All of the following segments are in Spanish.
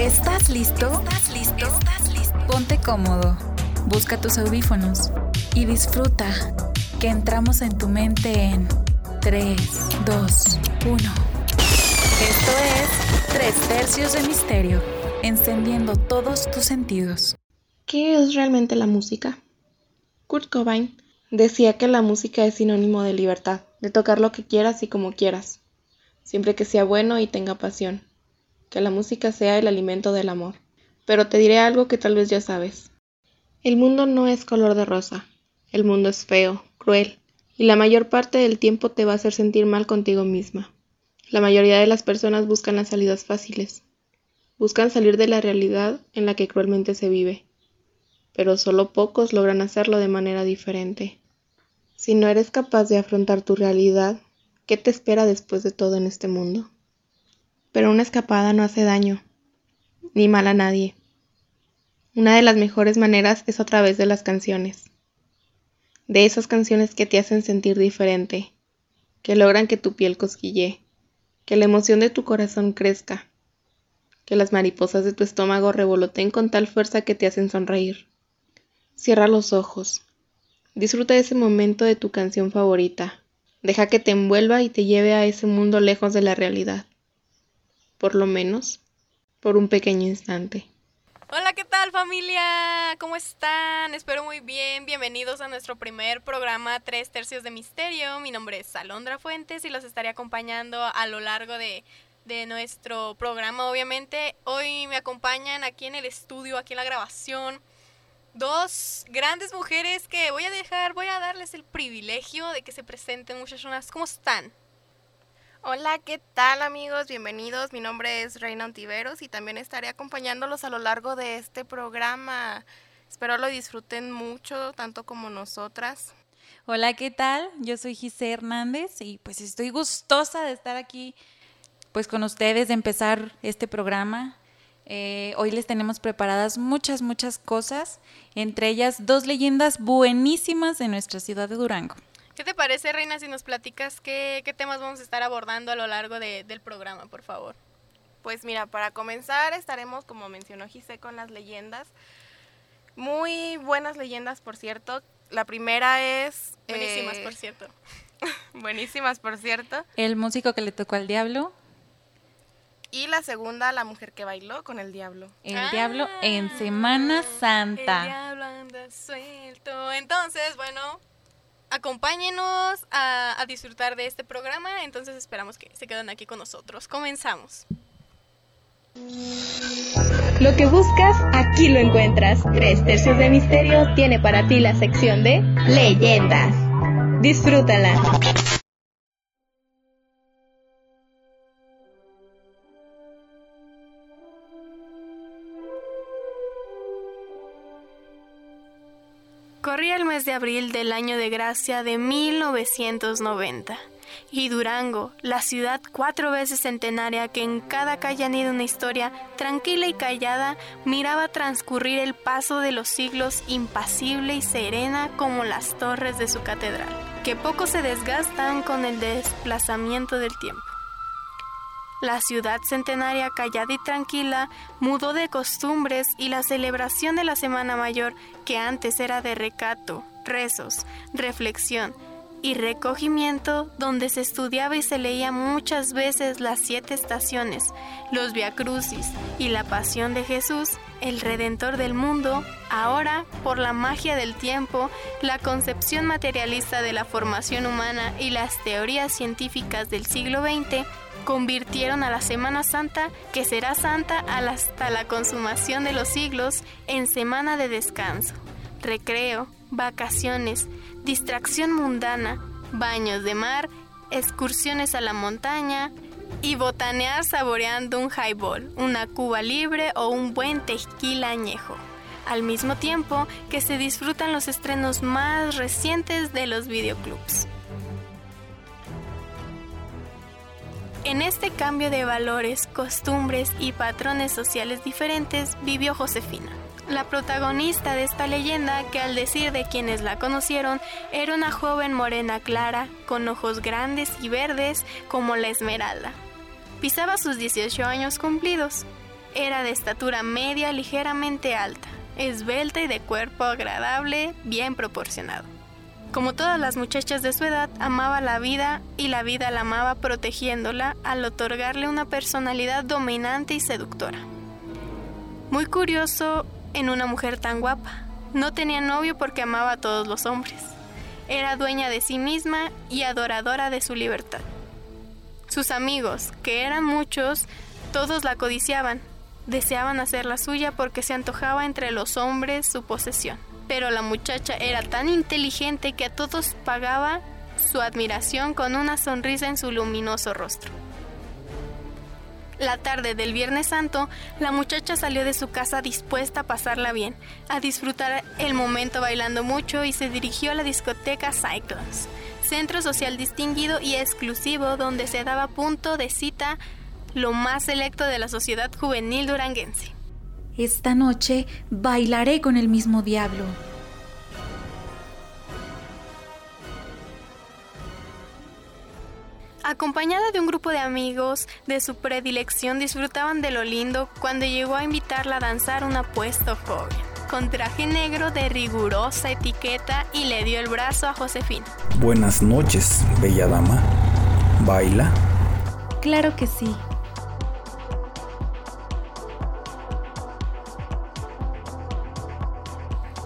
¿Estás listo? ¿Estás listo? Ponte cómodo, busca tus audífonos y disfruta que entramos en tu mente en 3, 2, 1. Esto es Tres Tercios de Misterio, encendiendo todos tus sentidos. ¿Qué es realmente la música? Kurt Cobain decía que la música es sinónimo de libertad, de tocar lo que quieras y como quieras, siempre que sea bueno y tenga pasión, que la música sea el alimento del amor. Pero te diré algo que tal vez ya sabes. El mundo no es color de rosa, el mundo es feo, cruel, y la mayor parte del tiempo te va a hacer sentir mal contigo misma. La mayoría de las personas buscan las salidas fáciles, buscan salir de la realidad en la que cruelmente se vive, pero solo pocos logran hacerlo de manera diferente. Si no eres capaz de afrontar tu realidad, ¿qué te espera después de todo en este mundo? Pero una escapada no hace daño, ni mal a nadie. Una de las mejores maneras es a través de las canciones. De esas canciones que te hacen sentir diferente, que logran que tu piel cosquille, que la emoción de tu corazón crezca, que las mariposas de tu estómago revoloteen con tal fuerza que te hacen sonreír. Cierra los ojos, Disfruta ese momento de tu canción favorita. Deja que te envuelva y te lleve a ese mundo lejos de la realidad. Por lo menos, por un pequeño instante. Hola, ¿qué tal familia? ¿Cómo están? Espero muy bien. Bienvenidos a nuestro primer programa Tres Tercios de Misterio. Mi nombre es Alondra Fuentes y los estaré acompañando a lo largo de, de nuestro programa, obviamente. Hoy me acompañan aquí en el estudio, aquí en la grabación dos grandes mujeres que voy a dejar, voy a darles el privilegio de que se presenten muchachonas. ¿Cómo están? Hola, ¿qué tal amigos? Bienvenidos. Mi nombre es Reina Ontiveros y también estaré acompañándolos a lo largo de este programa. Espero lo disfruten mucho, tanto como nosotras. Hola, ¿qué tal? Yo soy Gise Hernández y pues estoy gustosa de estar aquí pues con ustedes, de empezar este programa. Eh, hoy les tenemos preparadas muchas, muchas cosas, entre ellas dos leyendas buenísimas de nuestra ciudad de Durango. ¿Qué te parece, Reina, si nos platicas qué, temas vamos a estar abordando a lo largo del programa, por favor? Pues mira, para comenzar estaremos, como mencionó Gise, con las leyendas. Muy buenas leyendas, por cierto. La primera es... Buenísimas, por cierto. buenísimas, por cierto. El músico que le tocó al diablo. Y la segunda, La mujer que bailó con el diablo. El diablo en Semana Santa. El diablo anda suelto. Entonces, bueno, acompáñenos a, disfrutar de este programa. Entonces esperamos que se queden aquí con nosotros. Comenzamos. Lo que buscas, aquí lo encuentras. Tres tercios de misterio tiene para ti la sección de leyendas. Disfrútala. Corría el mes de abril del año de gracia de 1990 y Durango, la ciudad cuatro veces centenaria que en cada calle anida una historia tranquila y callada, miraba transcurrir el paso de los siglos impasible y serena como las torres de su catedral, que poco se desgastan con el desplazamiento del tiempo. La ciudad centenaria callada y tranquila mudó de costumbres y la celebración de la Semana Mayor, que antes era de recato, rezos, reflexión y recogimiento, donde se estudiaba y se leía muchas veces las siete estaciones, los viacrucis y la pasión de Jesús, el Redentor del mundo, ahora, por la magia del tiempo, la concepción materialista de la formación humana y las teorías científicas del siglo XX, convirtieron a la Semana Santa, que será santa hasta la consumación de los siglos, en semana de descanso, recreo, vacaciones, distracción mundana, baños de mar, excursiones a la montaña y botanear saboreando un highball, una cuba libre o un buen tequila añejo. Al mismo tiempo que se disfrutan los estrenos más recientes de los videoclubs. En este cambio de valores, costumbres y patrones sociales diferentes vivió Josefina, la protagonista de esta leyenda que al decir de quienes la conocieron era una joven morena clara, con ojos grandes y verdes como la esmeralda. Pisaba sus 18 años cumplidos. Era de estatura media, ligeramente alta, esbelta y de cuerpo agradable, bien proporcionado. Como todas las muchachas de su edad, amaba la vida y la vida la amaba protegiéndola al otorgarle una personalidad dominante y seductora. Muy curioso en una mujer tan guapa. No tenía novio porque amaba a todos los hombres. Era dueña de sí misma y adoradora de su libertad. Sus amigos, que eran muchos, todos la codiciaban, deseaban hacer la suya porque se antojaba entre los hombres su posesión pero la muchacha era tan inteligente que a todos pagaba su admiración con una sonrisa en su luminoso rostro. La tarde del Viernes Santo, la muchacha salió de su casa dispuesta a pasarla bien, a disfrutar el momento bailando mucho y se dirigió a la discoteca Cyclones, centro social distinguido y exclusivo donde se daba punto de cita lo más selecto de la sociedad juvenil duranguense. Esta noche bailaré con el mismo diablo. Acompañada de un grupo de amigos de su predilección, disfrutaban de lo lindo cuando llegó a invitarla a danzar un apuesto joven, con traje negro de rigurosa etiqueta y le dio el brazo a Josefina. Buenas noches, bella dama. ¿Baila? Claro que sí.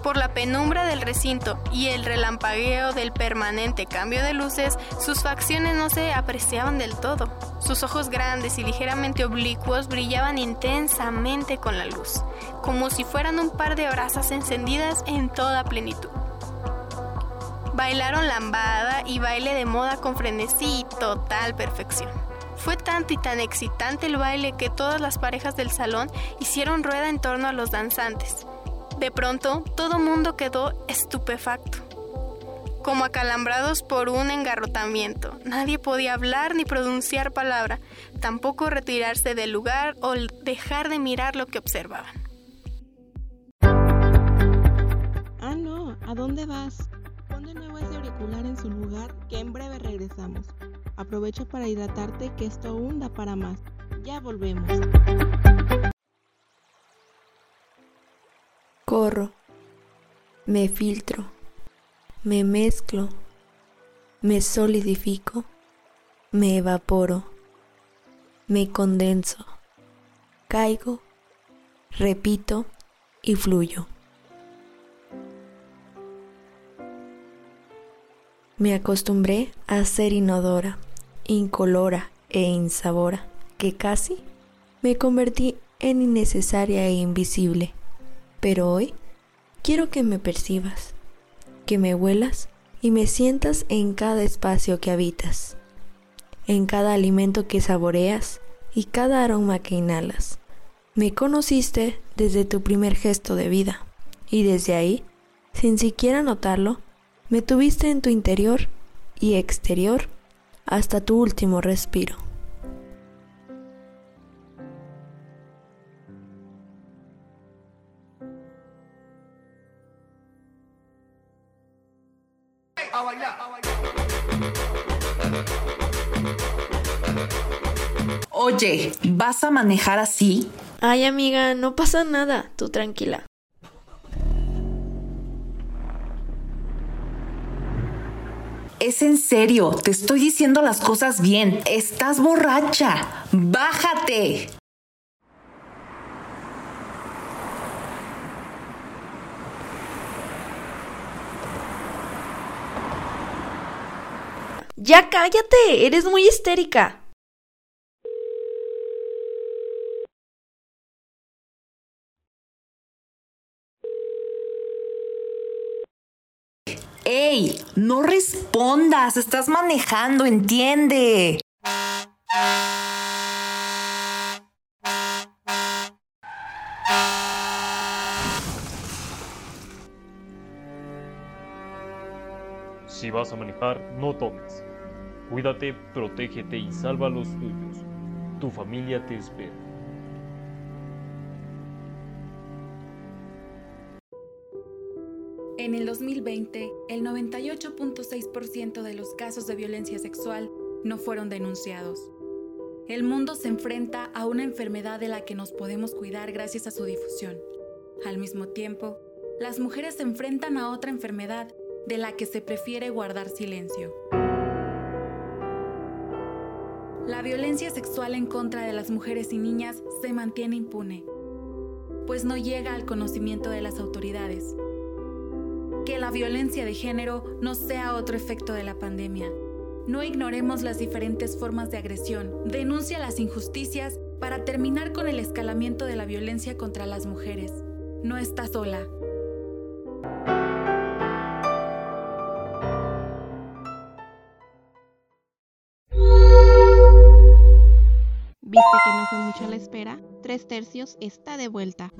Por la penumbra del recinto y el relampagueo del permanente cambio de luces, sus facciones no se apreciaban del todo. Sus ojos grandes y ligeramente oblicuos brillaban intensamente con la luz, como si fueran un par de brasas encendidas en toda plenitud. Bailaron lambada y baile de moda con frenesí y total perfección. Fue tanto y tan excitante el baile que todas las parejas del salón hicieron rueda en torno a los danzantes de pronto, todo mundo quedó estupefacto, como acalambrados por un engarrotamiento. Nadie podía hablar ni pronunciar palabra, tampoco retirarse del lugar o dejar de mirar lo que observaban. Ah, no, ¿a dónde vas? Pon de nuevo ese auricular en su lugar, que en breve regresamos. Aprovecha para hidratarte, que esto aún da para más. Ya volvemos. Corro, me filtro, me mezclo, me solidifico, me evaporo, me condenso, caigo, repito y fluyo. Me acostumbré a ser inodora, incolora e insabora, que casi me convertí en innecesaria e invisible pero hoy quiero que me percibas, que me huelas y me sientas en cada espacio que habitas, en cada alimento que saboreas y cada aroma que inhalas. Me conociste desde tu primer gesto de vida y desde ahí, sin siquiera notarlo, me tuviste en tu interior y exterior hasta tu último respiro. Oye, ¿vas a manejar así? Ay, amiga, no pasa nada, tú tranquila. Es en serio, te estoy diciendo las cosas bien. Estás borracha. Bájate. Ya cállate, eres muy histérica. ¡Ey! No respondas, estás manejando, entiende. Si vas a manejar, no tomes. Cuídate, protégete y salva a los tuyos. Tu familia te espera. En el 2020, el 98.6% de los casos de violencia sexual no fueron denunciados. el mundo se enfrenta a una enfermedad de la que nos podemos cuidar gracias a su difusión. Al mismo tiempo, las mujeres se enfrentan a otra enfermedad de la que se prefiere guardar silencio. La violencia sexual en contra de las mujeres y niñas se mantiene impune, pues no llega al conocimiento de las autoridades. Que la violencia de género no sea otro efecto de la pandemia. No ignoremos las diferentes formas de agresión, denuncia las injusticias para terminar con el escalamiento de la violencia contra las mujeres. No está sola, ¿Viste que no fue mucho la espera? Tres tercios está de vuelta.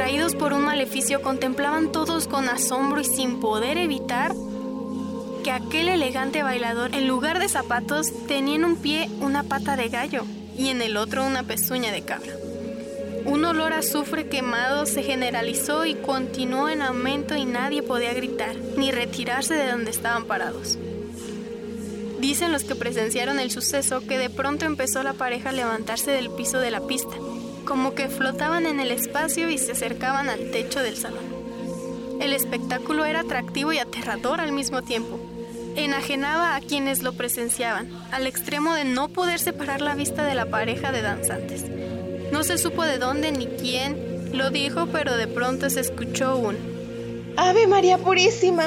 Atraídos por un maleficio, contemplaban todos con asombro y sin poder evitar que aquel elegante bailador, en lugar de zapatos, tenía en un pie una pata de gallo y en el otro una pezuña de cabra. Un olor a azufre quemado se generalizó y continuó en aumento y nadie podía gritar ni retirarse de donde estaban parados. Dicen los que presenciaron el suceso que de pronto empezó la pareja a levantarse del piso de la pista, como que flotaban en el espacio y se acercaban al techo del salón. El espectáculo era atractivo y aterrador al mismo tiempo. Enajenaba a quienes lo presenciaban, al extremo de no poder separar la vista de la pareja de danzantes. No se supo de dónde ni quién lo dijo, pero de pronto se escuchó un ¡Ave María Purísima!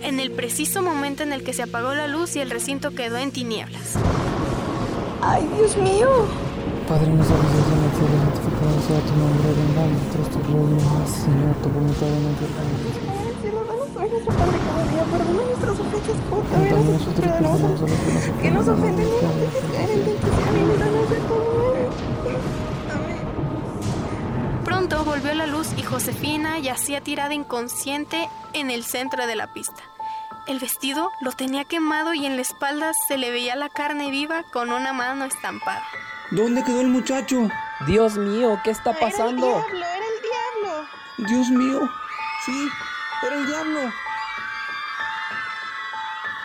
En el preciso momento en el que se apagó la luz y el recinto quedó en tinieblas. ¡Ay, Dios mío! Padre nuestro que estás en el cielo, santificado sea tu nombre, venga a nosotros tu reino, Señor, tu voluntad en el cielo. Perdona nuestras ofensas como también nosotros perdonamos a los que nos ofenden no te dejes caer en tentación y líbranos de todo Pronto volvió la luz y Josefina yacía tirada inconsciente en el centro de la pista. El vestido lo tenía quemado y en la espalda se le veía la carne viva con una mano estampada. ¿Dónde quedó el muchacho? Dios mío, ¿qué está pasando? Era el diablo, era el diablo. Dios mío, sí, era el diablo.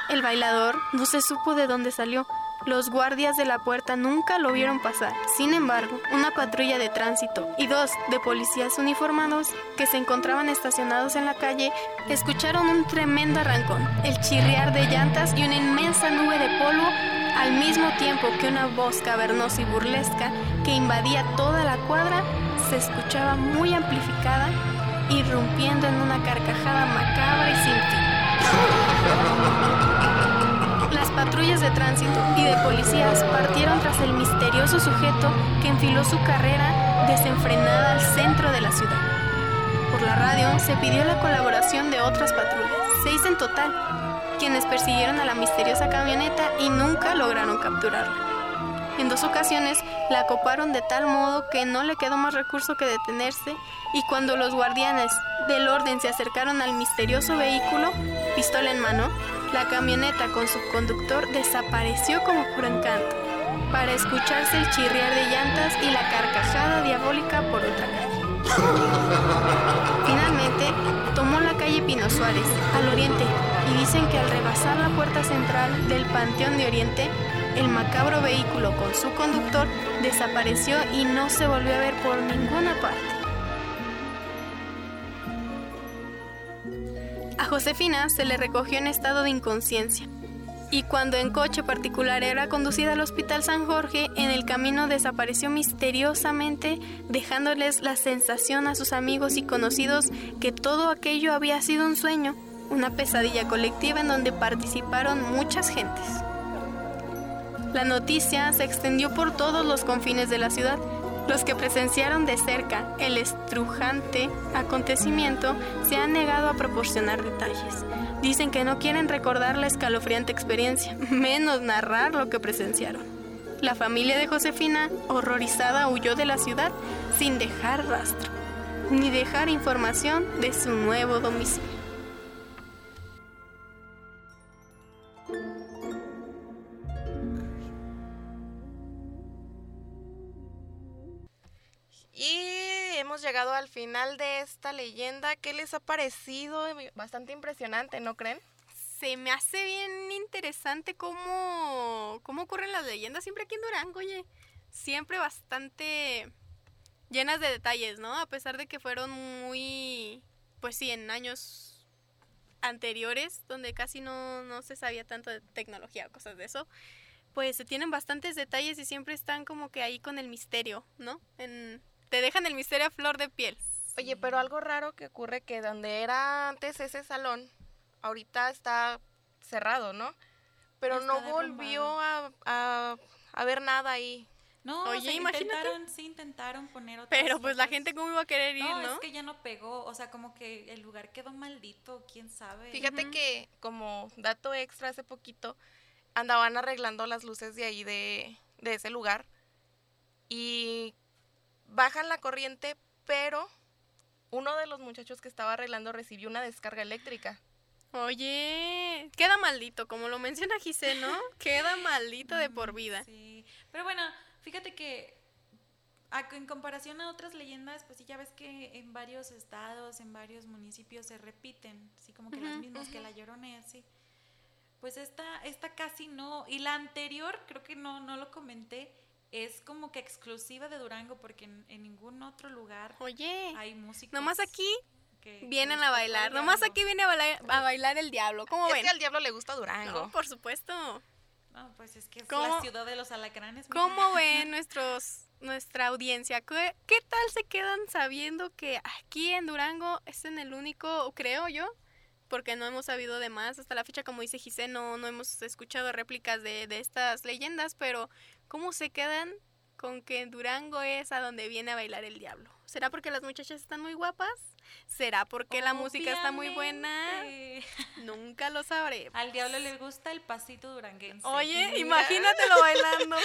El bailador no se supo de dónde salió. Los guardias de la puerta nunca lo vieron pasar. Sin embargo, una patrulla de tránsito y dos de policías uniformados que se encontraban estacionados en la calle escucharon un tremendo arrancón, el chirriar de llantas y una inmensa nube de polvo al mismo tiempo que una voz cavernosa y burlesca que invadía toda la cuadra se escuchaba muy amplificada, irrumpiendo en una carcajada macabra y sin fin. Las patrullas de tránsito y de policías partieron tras el misterioso sujeto que enfiló su carrera desenfrenada al centro de la ciudad. Por la radio se pidió la colaboración de otras patrullas, seis en total, quienes persiguieron a la misteriosa camioneta y nunca lograron capturarla. En dos ocasiones la acoparon de tal modo que no le quedó más recurso que detenerse y cuando los guardianes del orden se acercaron al misterioso vehículo, pistola en mano, la camioneta con su conductor desapareció como por encanto, para escucharse el chirriar de llantas y la carcajada diabólica por otra calle. Finalmente, tomó la calle Pino Suárez, al oriente, y dicen que al rebasar la puerta central del Panteón de Oriente, el macabro vehículo con su conductor desapareció y no se volvió a ver por ninguna parte. A Josefina se le recogió en estado de inconsciencia y cuando en coche particular era conducida al Hospital San Jorge, en el camino desapareció misteriosamente, dejándoles la sensación a sus amigos y conocidos que todo aquello había sido un sueño, una pesadilla colectiva en donde participaron muchas gentes. La noticia se extendió por todos los confines de la ciudad. Los que presenciaron de cerca el estrujante acontecimiento se han negado a proporcionar detalles. Dicen que no quieren recordar la escalofriante experiencia, menos narrar lo que presenciaron. La familia de Josefina, horrorizada, huyó de la ciudad sin dejar rastro, ni dejar información de su nuevo domicilio. Hemos llegado al final de esta leyenda. ¿Qué les ha parecido? Bastante impresionante, ¿no creen? Se me hace bien interesante cómo, cómo ocurren las leyendas siempre aquí en Durango, oye. Siempre bastante llenas de detalles, ¿no? A pesar de que fueron muy, pues sí, en años anteriores, donde casi no, no se sabía tanto de tecnología o cosas de eso, pues se tienen bastantes detalles y siempre están como que ahí con el misterio, ¿no? Te dejan el misterio a flor de piel. Oye, pero algo raro que ocurre que donde era antes ese salón, ahorita está cerrado, ¿no? Pero no volvió a, a, a ver nada ahí. No, Oye, intentaron, sí intentaron poner otras Pero pues la gente cómo iba a querer ir, ¿no? No, es que ya no pegó, o sea, como que el lugar quedó maldito, quién sabe. Fíjate que como dato extra hace poquito andaban arreglando las luces de ahí de, de ese lugar y bajan la corriente, pero uno de los muchachos que estaba arreglando recibió una descarga eléctrica. Oye, queda maldito, como lo menciona Giselle, ¿no? queda maldito de por vida. Sí, pero bueno, Fíjate que en comparación a otras leyendas, pues sí, ya ves que en varios estados, en varios municipios se repiten, así como que las mismas que la Llorona sí. Pues esta, esta casi no. Y la anterior, creo que no, no lo comenté, es como que exclusiva de Durango porque en, ningún otro lugar Oye, hay música. Nomás aquí vienen a bailar. Nomás aquí viene a bailar, a bailar el diablo. ¿Cómo es ven? que al diablo le gusta Durango. por supuesto. No, pues es que es la ciudad de los alacranes. ¿Cómo ven nuestros, nuestra audiencia? ¿Qué, ¿Qué, tal se quedan sabiendo que aquí en Durango es en el único, creo yo, porque no hemos sabido de más hasta la fecha, como dice Giselle, no, no hemos escuchado réplicas de, de estas leyendas, pero ¿cómo se quedan con que Durango es a donde viene a bailar el diablo? ¿Será porque las muchachas están muy guapas? ¿Será porque la música está muy buena? Nunca lo sabré. Al diablo le gusta el pasito duranguense. Oye, imagínatelo bailando.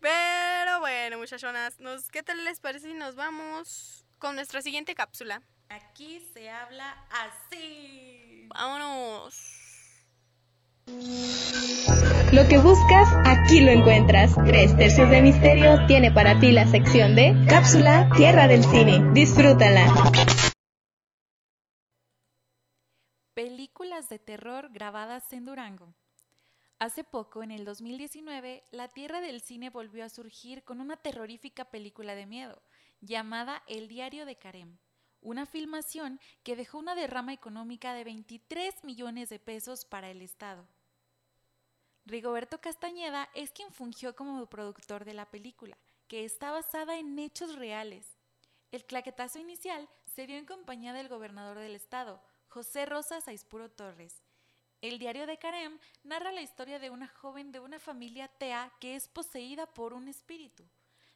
Pero bueno, muchachonas, nos, ¿qué tal les parece si nos vamos con nuestra siguiente cápsula? Aquí se habla así. Vámonos. Lo que buscas, aquí lo encuentras. Tres tercios de misterio tiene para ti la sección de Cápsula Tierra del Cine. Disfrútala. Películas de terror grabadas en Durango. Hace poco, en el 2019, la Tierra del Cine volvió a surgir con una terrorífica película de miedo, llamada El Diario de Karem una filmación que dejó una derrama económica de 23 millones de pesos para el Estado. Rigoberto Castañeda es quien fungió como productor de la película, que está basada en hechos reales. El claquetazo inicial se dio en compañía del gobernador del estado, José Rosa Saispuro Torres. El diario de Carem narra la historia de una joven de una familia tea que es poseída por un espíritu.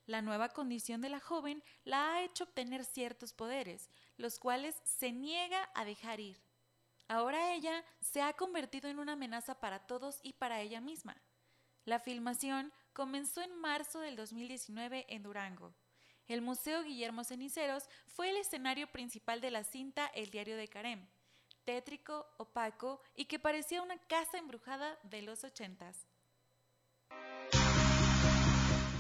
La nueva condición de la joven la ha hecho obtener ciertos poderes, los cuales se niega a dejar ir. Ahora ella se ha convertido en una amenaza para todos y para ella misma. La filmación comenzó en marzo del 2019 en Durango. El Museo Guillermo Ceniceros fue el escenario principal de la cinta El Diario de Carem, tétrico, opaco y que parecía una casa embrujada de los ochentas.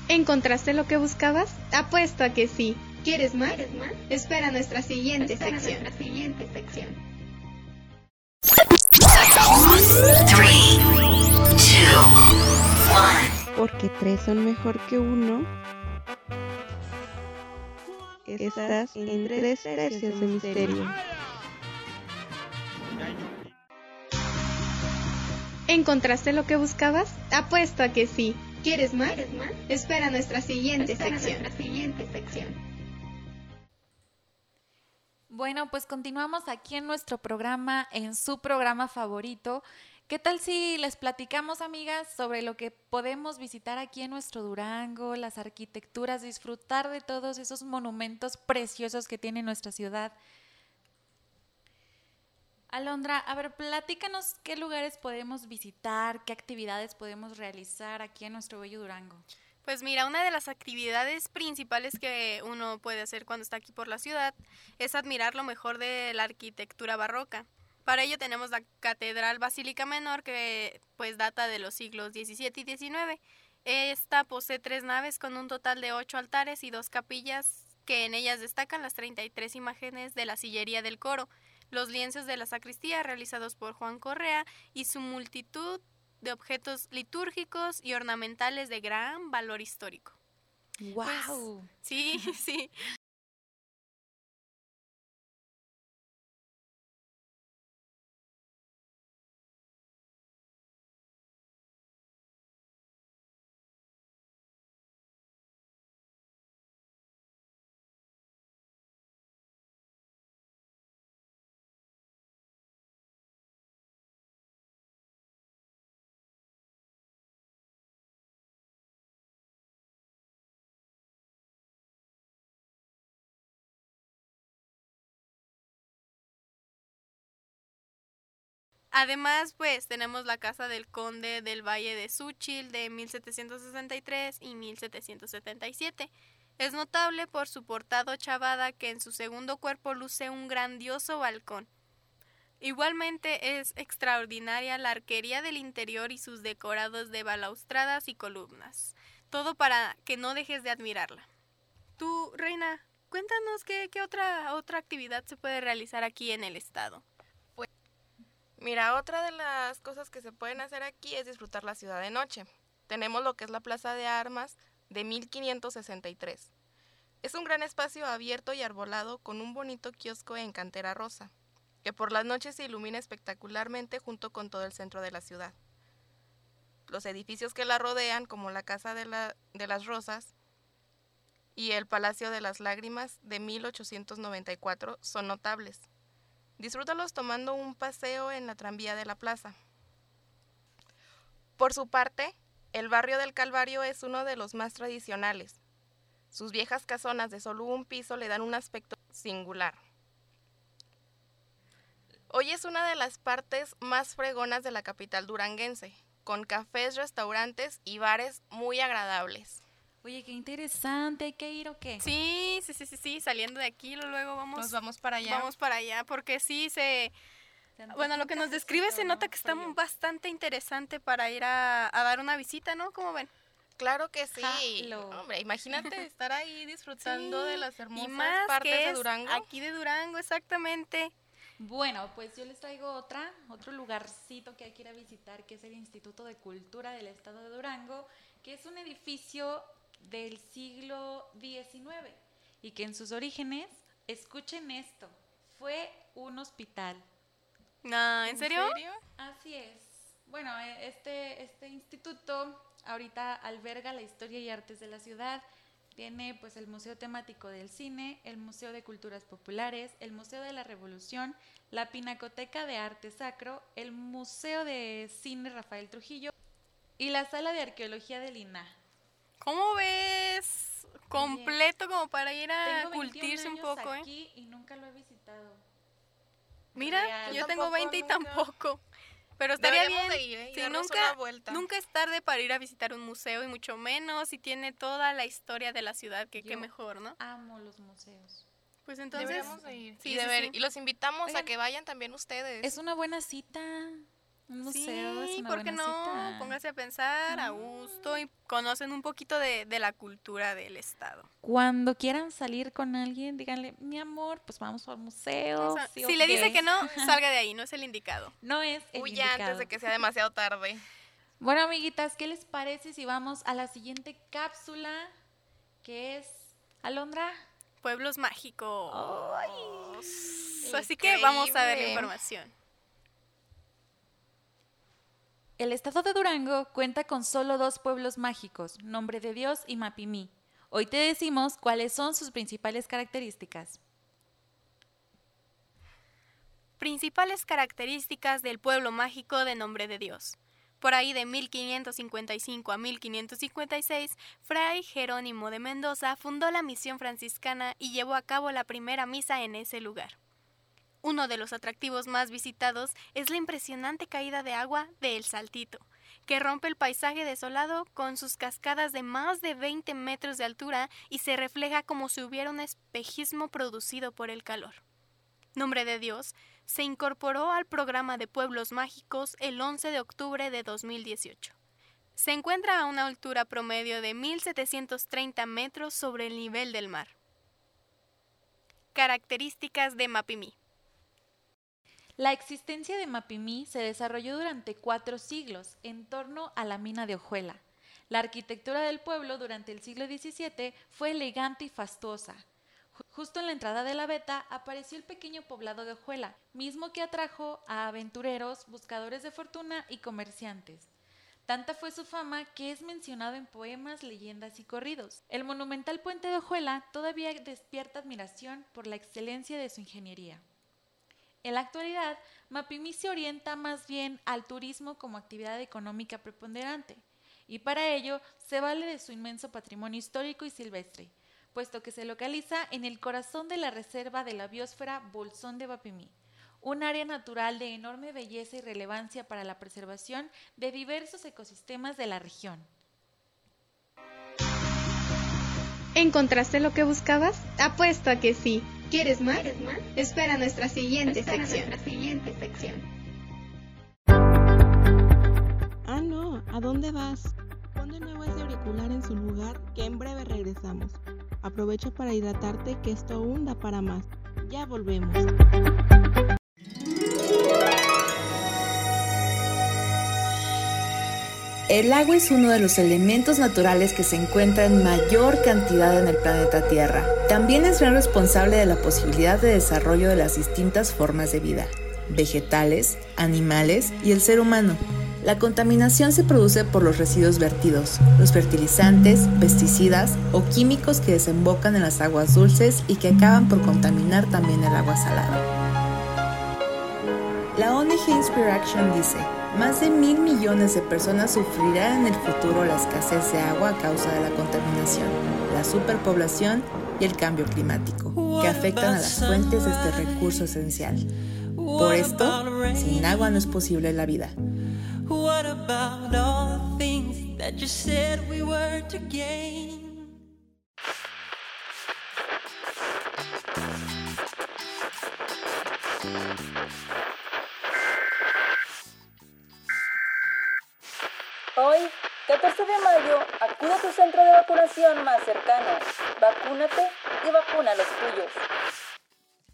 ¿Encontraste lo que buscabas? Apuesto a que sí. ¿Quieres más? Espera nuestra siguiente sección. Nuestra siguiente sección. Porque tres son mejor que uno. Estás en tres tercios de misterio. ¿Encontraste lo que buscabas? Apuesto a que sí. ¿Quieres más? Espera nuestra siguiente sección. Nuestra siguiente sección. Bueno, pues continuamos aquí en nuestro programa, en su programa favorito. ¿Qué tal si les platicamos, amigas, sobre lo que podemos visitar aquí en nuestro Durango, las arquitecturas, disfrutar de todos esos monumentos preciosos que tiene nuestra ciudad? Alondra, a ver, platícanos qué lugares podemos visitar, qué actividades podemos realizar aquí en nuestro bello Durango. Pues mira, una de las actividades principales que uno puede hacer cuando está aquí por la ciudad es admirar lo mejor de la arquitectura barroca. Para ello tenemos la Catedral Basílica Menor que pues data de los siglos XVII y XIX. Esta posee tres naves con un total de ocho altares y dos capillas que en ellas destacan las 33 imágenes de la sillería del coro, los lienzos de la sacristía realizados por Juan Correa y su multitud de objetos litúrgicos y ornamentales de gran valor histórico. ¡Wow! sí, sí. Además, pues tenemos la casa del conde del Valle de Suchil de 1763 y 1777. Es notable por su portado chavada que en su segundo cuerpo luce un grandioso balcón. Igualmente es extraordinaria la arquería del interior y sus decorados de balaustradas y columnas. Todo para que no dejes de admirarla. Tú, Reina, cuéntanos qué, qué otra, otra actividad se puede realizar aquí en el estado. Mira, otra de las cosas que se pueden hacer aquí es disfrutar la ciudad de noche. Tenemos lo que es la Plaza de Armas de 1563. Es un gran espacio abierto y arbolado con un bonito kiosco en cantera rosa, que por las noches se ilumina espectacularmente junto con todo el centro de la ciudad. Los edificios que la rodean, como la Casa de, la, de las Rosas y el Palacio de las Lágrimas de 1894, son notables. Disfrútalos tomando un paseo en la tranvía de la plaza. Por su parte, el barrio del Calvario es uno de los más tradicionales. Sus viejas casonas de solo un piso le dan un aspecto singular. Hoy es una de las partes más fregonas de la capital duranguense, con cafés, restaurantes y bares muy agradables. Oye, qué interesante, ¿hay que ir o qué? Sí, sí, sí, sí, sí, saliendo de aquí, luego vamos. Nos vamos para allá. Vamos para allá, porque sí se... Bueno, lo que nos describe se nota que está bastante interesante para ir a, dar una visita, ¿no? ¿Cómo ven? Claro que sí. Hombre, imagínate estar ahí disfrutando de las hermosas partes de Durango. Aquí de Durango, exactamente. Bueno, pues yo les traigo otra, otro lugarcito que hay que ir a visitar, que es el Instituto de Cultura del Estado de Durango, que es un edificio del siglo XIX y que en sus orígenes, escuchen esto, fue un hospital. No, ¿en, serio? Así es. Bueno, e, este, este instituto ahorita alberga la historia y artes de la ciudad. Tiene pues el Museo Temático del Cine, el Museo de Culturas Populares, el Museo de la Revolución, la Pinacoteca de Arte Sacro, el Museo de Cine Rafael Trujillo y la Sala de Arqueología del INAH. ¿Cómo ves? Completo como para ir a cultirse un poco, ¿eh? aquí y nunca lo he visitado. Mira, yo tengo 20 y tampoco. Pero estaría bien. ¿eh? nunca, nunca es tarde para ir a visitar un museo y mucho menos si tiene toda la historia de la ciudad, que qué mejor, ¿no? Amo los museos. Pues entonces Deberíamos ir. Sí, y, y los invitamos a que vayan también ustedes. Es una buena cita. Un museo sí, ¿por qué no? Póngase a pensar a gusto y conocen un poquito de, la cultura del estado. Cuando quieran salir con alguien, díganle, mi amor, pues vamos al museo. si le dice que no, salga de ahí, no es el indicado. No es el Huya antes de que sea demasiado tarde. Bueno, amiguitas, ¿qué les parece si vamos a la siguiente cápsula? Que es, Alondra. Pueblos mágicos. Así que vamos a ver la información. El estado de Durango cuenta con solo dos pueblos mágicos, Nombre de Dios y Mapimí. Hoy te decimos cuáles son sus principales características. Principales características del pueblo mágico de Nombre de Dios. Por ahí de 1555 a 1556, Fray Jerónimo de Mendoza fundó la misión franciscana y llevó a cabo la primera misa en ese lugar. Uno de los atractivos más visitados es la impresionante caída de agua de El Saltito, que rompe el paisaje desolado con sus cascadas de más de 20 metros de altura y se refleja como si hubiera un espejismo producido por el calor. Nombre de Dios se incorporó al programa de Pueblos Mágicos el 11 de octubre de 2018. Se encuentra a una altura promedio de 1.730 metros sobre el nivel del mar. Características de Mapimí. La existencia de Mapimí se desarrolló durante cuatro siglos en torno a la mina de hojuela. La arquitectura del pueblo durante el siglo XVII fue elegante y fastuosa. Justo en la entrada de la veta apareció el pequeño poblado de Ojuela, mismo que atrajo a aventureros, buscadores de fortuna y comerciantes. Tanta fue su fama que es mencionado en poemas, leyendas y corridos. El monumental puente de Ojuela todavía despierta admiración por la excelencia de su ingeniería. En la actualidad, Mapimí se orienta más bien al turismo como actividad económica preponderante, y para ello se vale de su inmenso patrimonio histórico y silvestre, puesto que se localiza en el corazón de la reserva de la biosfera Bolsón de Mapimí, un área natural de enorme belleza y relevancia para la preservación de diversos ecosistemas de la región. ¿Encontraste lo que buscabas? Apuesto a que sí. ¿Quieres más? Espera nuestra siguiente sección. siguiente sección. Ah, no, ¿a dónde vas? Pon de nuevo ese auricular en su lugar, que en breve regresamos. Aprovecha para hidratarte, que esto aún da para más. Ya volvemos. El agua es uno de los elementos naturales que se encuentra en mayor cantidad en el planeta Tierra. También es el responsable de la posibilidad de desarrollo de las distintas formas de vida, vegetales, animales y el ser humano. La contaminación se produce por los residuos vertidos, los fertilizantes, pesticidas o químicos que desembocan en las aguas dulces y que acaban por contaminar también el agua salada. La ONG Inspire Action dice, más de mil millones de personas sufrirán en el futuro la escasez de agua a causa de la contaminación, la superpoblación y el cambio climático, que afectan a las fuentes de este recurso esencial. Por esto, sin agua no es posible la vida. Acude a tu centro de vacunación más cercano. Vacúnate y vacuna a los tuyos.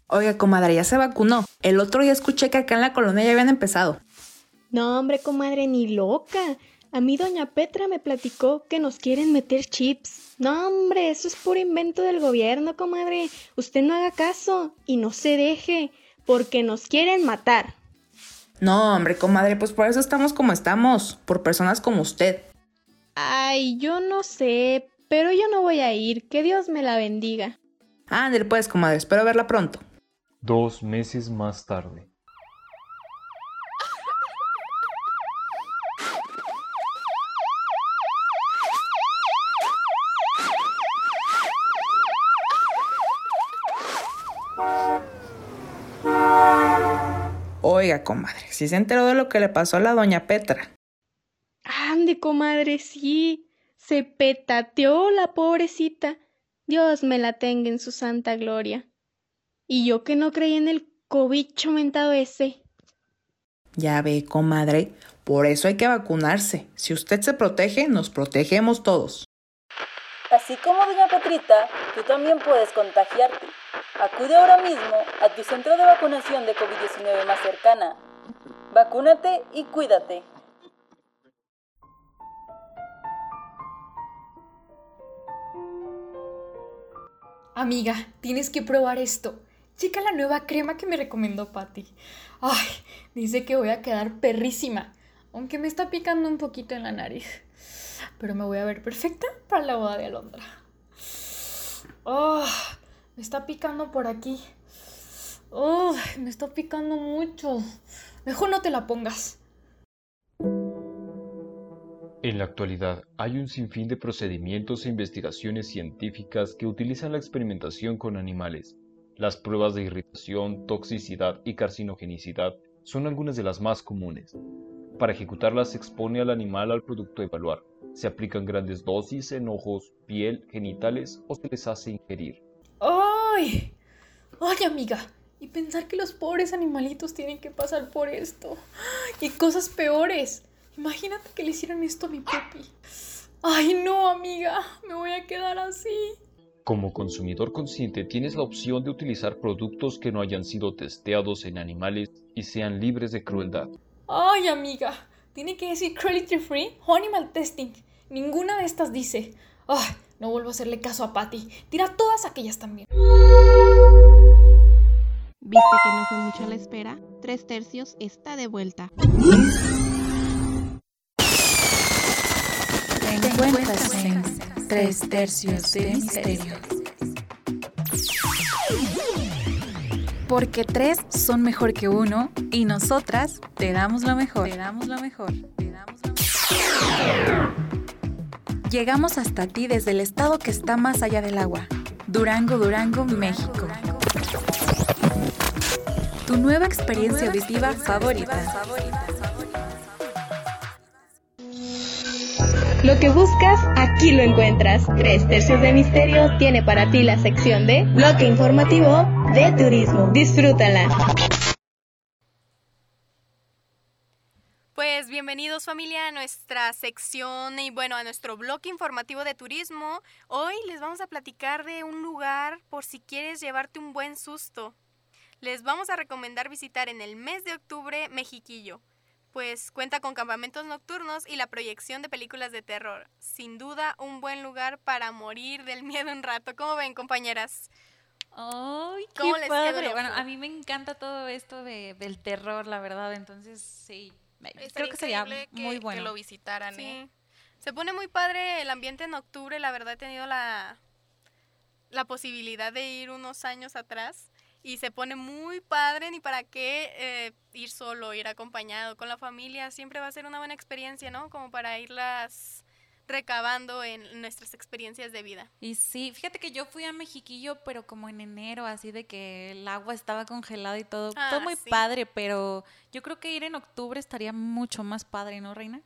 Oiga, comadre, ya se vacunó. El otro día escuché que acá en la colonia ya habían empezado. No, hombre, comadre, ni loca. A mí doña Petra me platicó que nos quieren meter chips. No, hombre, eso es puro invento del gobierno, comadre. Usted no haga caso y no se deje, porque nos quieren matar. No, hombre, comadre, pues por eso estamos como estamos, por personas como usted. Ay, yo no sé, pero yo no voy a ir. Que Dios me la bendiga. Ándale, pues, comadre, espero verla pronto. Dos meses más tarde. Oiga, comadre, si se enteró de lo que le pasó a la doña Petra. Comadre, sí. Se petateó la pobrecita. Dios me la tenga en su santa gloria. Y yo que no creí en el cobicho mentado ese. Ya ve, comadre, por eso hay que vacunarse. Si usted se protege, nos protegemos todos. Así como doña Petrita, tú también puedes contagiarte. Acude ahora mismo a tu centro de vacunación de COVID-19 más cercana. Vacúnate y cuídate. Amiga, tienes que probar esto. Chica la nueva crema que me recomendó Patty. Ay, dice que voy a quedar perrísima, aunque me está picando un poquito en la nariz. Pero me voy a ver perfecta para la boda de Alondra. Oh, me está picando por aquí. Oh, me está picando mucho. Mejor no te la pongas. En la actualidad hay un sinfín de procedimientos e investigaciones científicas que utilizan la experimentación con animales. Las pruebas de irritación, toxicidad y carcinogenicidad son algunas de las más comunes. Para ejecutarlas se expone al animal al producto a evaluar. Se aplican grandes dosis en ojos, piel, genitales o se les hace ingerir. ¡Ay! ¡Ay, amiga! Y pensar que los pobres animalitos tienen que pasar por esto. Y cosas peores. Imagínate que le hicieran esto a mi puppy. Ay, no, amiga. Me voy a quedar así. Como consumidor consciente tienes la opción de utilizar productos que no hayan sido testeados en animales y sean libres de crueldad. Ay, amiga, tiene que decir cruelty free o animal testing. Ninguna de estas dice. Ay, no vuelvo a hacerle caso a Patty. Tira todas aquellas también. ¿Viste que no fue mucha la espera? Tres tercios está de vuelta. Encuentras en Tres Tercios de Misterio. Porque tres son mejor que uno y nosotras te damos lo mejor. Te damos lo mejor. Te damos lo mejor. Llegamos hasta ti desde el estado que está más allá del agua. Durango, Durango, México. Tu nueva experiencia auditiva favorita. Lo que buscas, aquí lo encuentras. Tres tercios de misterio tiene para ti la sección de bloque informativo de turismo. Disfrútala. Pues bienvenidos familia a nuestra sección y bueno, a nuestro bloque informativo de turismo. Hoy les vamos a platicar de un lugar por si quieres llevarte un buen susto. Les vamos a recomendar visitar en el mes de octubre Mexiquillo, pues cuenta con campamentos nocturnos y la proyección de películas de terror. Sin duda, un buen lugar para morir del miedo un rato. ¿Cómo ven, compañeras? ¡Ay, qué ¿Cómo les quedó el padre! Bueno, a mí me encanta todo esto de, del terror, la verdad. Entonces, sí, creo que sería que- muy que bueno. lo visitaran, Sí. ¿eh? Se pone muy padre el ambiente en octubre, la verdad he tenido la, la posibilidad de ir unos años atrás y se pone muy padre, ni para qué eh, ir solo, ir acompañado con la familia, siempre va a ser una buena experiencia, ¿no? Como para irlas recabando en nuestras experiencias de vida. Y sí, fíjate que yo fui a Mexiquillo, pero como en enero, así de que el agua estaba congelada y todo. Ah, todo muy sí. padre, pero yo creo que ir en octubre estaría mucho más padre, ¿no, Reina?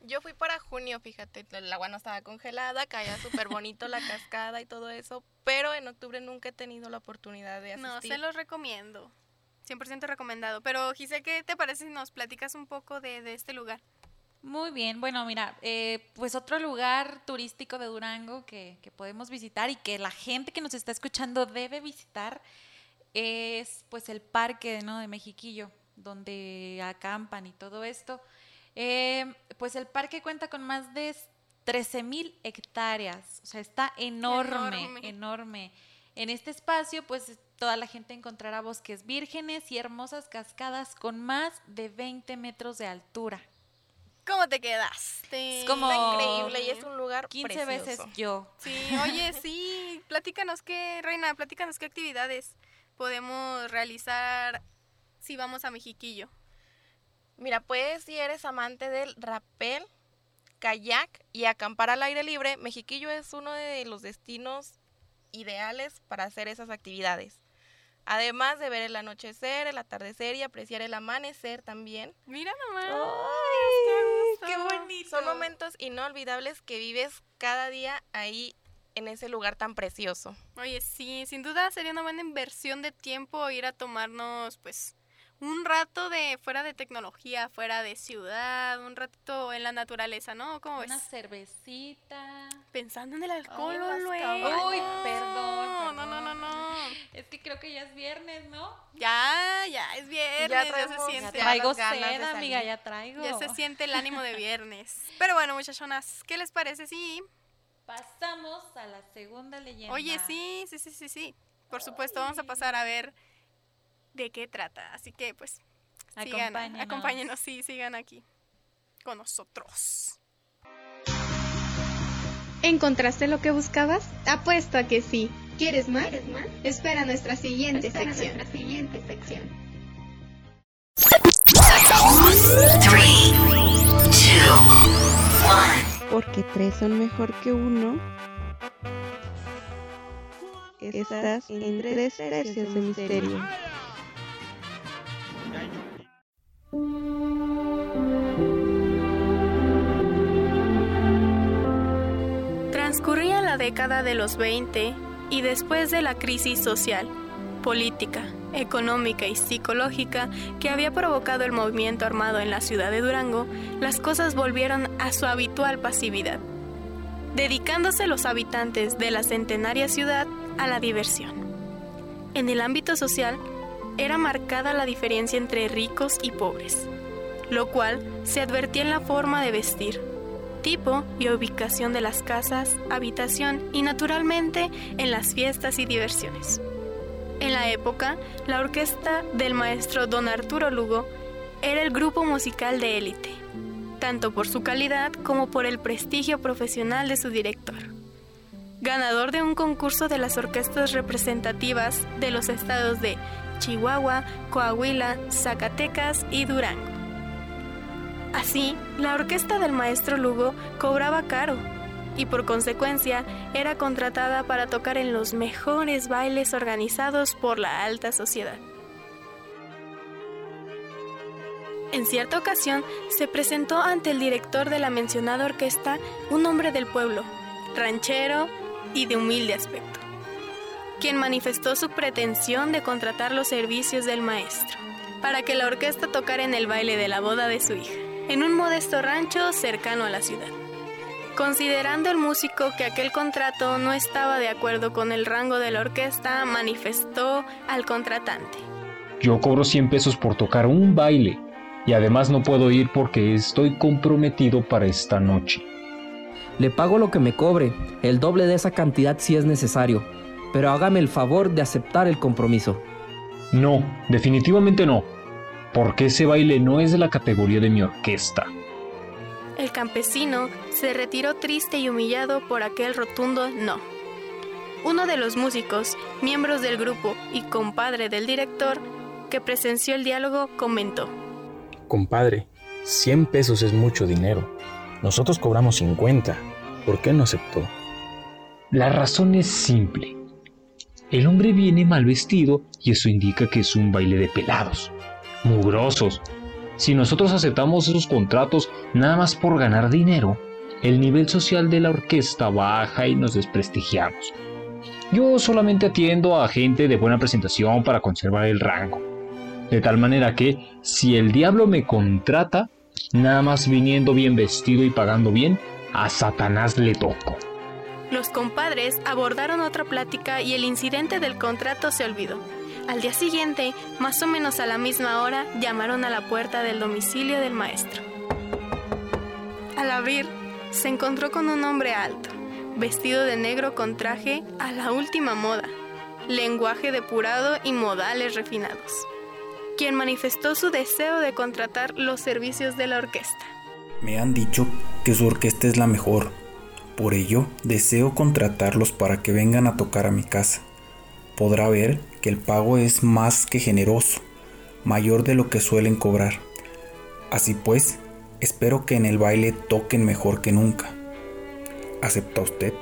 Yo fui para junio, fíjate, el agua no estaba congelada, caía súper bonito la cascada y todo eso, pero en octubre nunca he tenido la oportunidad de asistir. No, se los recomiendo. 100% recomendado. Pero Gise, ¿qué te parece si nos platicas un poco de, de este lugar? Muy bien, bueno, mira, eh, pues otro lugar turístico de Durango que, que podemos visitar y que la gente que nos está escuchando debe visitar es pues el parque ¿no? de Mexiquillo, donde acampan y todo esto. Eh, pues el parque cuenta con más de 13 mil hectáreas, o sea, está enorme, Enorme. enorme. En este espacio, pues toda la gente encontrará bosques vírgenes y hermosas cascadas con más de 20 metros de altura. ¿Cómo te quedaste? Es como Está increíble y es un lugar 15 veces precioso. yo. Sí, oye, sí, platícanos qué, Reina, platícanos qué actividades podemos realizar si vamos a Mexiquillo. Mira, pues si eres amante del rapel, kayak y acampar al aire libre, Mexiquillo es uno de los destinos ideales para hacer esas actividades. Además de ver el anochecer, el atardecer y apreciar el amanecer también. Mira nomás. ¡Ay, qué bonito! Son momentos inolvidables que vives cada día ahí en ese lugar tan precioso. Oye, sí, sin duda sería una buena inversión de tiempo ir a tomarnos, pues, un rato de fuera de tecnología, fuera de ciudad, un ratito en la naturaleza, ¿no? ¿Cómo ves? Una cervecita. Pensando en el alcohol, luego. Uy, perdón, No, no, no, no. Es que creo que ya es viernes, ¿no? Ya, ya, es viernes, ya, se traemos- siente. ya Traigo las ganas de sed, amiga, ya traigo. Ya se siente el ánimo de viernes. Pero bueno, muchachonas, ¿qué les parece? Sí. Pasamos a la segunda leyenda. Oye, sí, sí, sí, sí, sí. Por supuesto, vamos a pasar a ver de qué trata. Así que, pues, sigan, Acompáñenos. acompáñenos, sí, sigan aquí con nosotros. ¿Encontraste lo que buscabas? Apuesto a que sí. ¿Quieres más? Espera nuestra siguiente sección. Porque tres son mejor que uno. Estás en tres tercios de misterio. Transcurría la década de los 20 y después de la crisis social, política, económica y psicológica que había provocado el movimiento armado en la ciudad de Durango, las cosas volvieron a su habitual pasividad. dedicándose los habitantes de la centenaria ciudad a la diversión. En el ámbito social, era marcada la diferencia entre ricos y pobres, lo cual se advertía en la forma de vestir, tipo y ubicación de las casas, habitación y naturalmente en las fiestas y diversiones. En la época, la orquesta del maestro don Arturo Lugo era el grupo musical de élite, tanto por su calidad como por el prestigio profesional de su director. Ganador de un concurso de las orquestas representativas de los estados de Chihuahua, Coahuila, Zacatecas y Durango. Así, la orquesta del maestro Lugo cobraba caro y por consecuencia era contratada para tocar en los mejores bailes organizados por la alta sociedad. En cierta ocasión se presentó ante el director de la mencionada orquesta un hombre del pueblo, ranchero y de humilde aspecto, quien manifestó su pretensión de contratar los servicios del maestro para que la orquesta tocara en el baile de la boda de su hija, en un modesto rancho cercano a la ciudad. Considerando el músico que aquel contrato no estaba de acuerdo con el rango de la orquesta, manifestó al contratante. Yo cobro 100 pesos por tocar un baile y además no puedo ir porque estoy comprometido para esta noche. Le pago lo que me cobre, el doble de esa cantidad si es necesario, pero hágame el favor de aceptar el compromiso. No, definitivamente no, porque ese baile no es de la categoría de mi orquesta. El campesino se retiró triste y humillado por aquel rotundo no. Uno de los músicos, miembros del grupo y compadre del director, que presenció el diálogo, comentó. Compadre, 100 pesos es mucho dinero. Nosotros cobramos 50. ¿Por qué no aceptó? La razón es simple. El hombre viene mal vestido y eso indica que es un baile de pelados, mugrosos. Si nosotros aceptamos esos contratos nada más por ganar dinero, el nivel social de la orquesta baja y nos desprestigiamos. Yo solamente atiendo a gente de buena presentación para conservar el rango. De tal manera que si el diablo me contrata, nada más viniendo bien vestido y pagando bien, a Satanás le toco. Los compadres abordaron otra plática y el incidente del contrato se olvidó. Al día siguiente, más o menos a la misma hora, llamaron a la puerta del domicilio del maestro. Al abrir, se encontró con un hombre alto, vestido de negro con traje a la última moda, lenguaje depurado y modales refinados, quien manifestó su deseo de contratar los servicios de la orquesta. Me han dicho que su orquesta es la mejor, por ello deseo contratarlos para que vengan a tocar a mi casa. Podrá ver que el pago es más que generoso, mayor de lo que suelen cobrar. Así pues, espero que en el baile toquen mejor que nunca. ¿Acepta usted?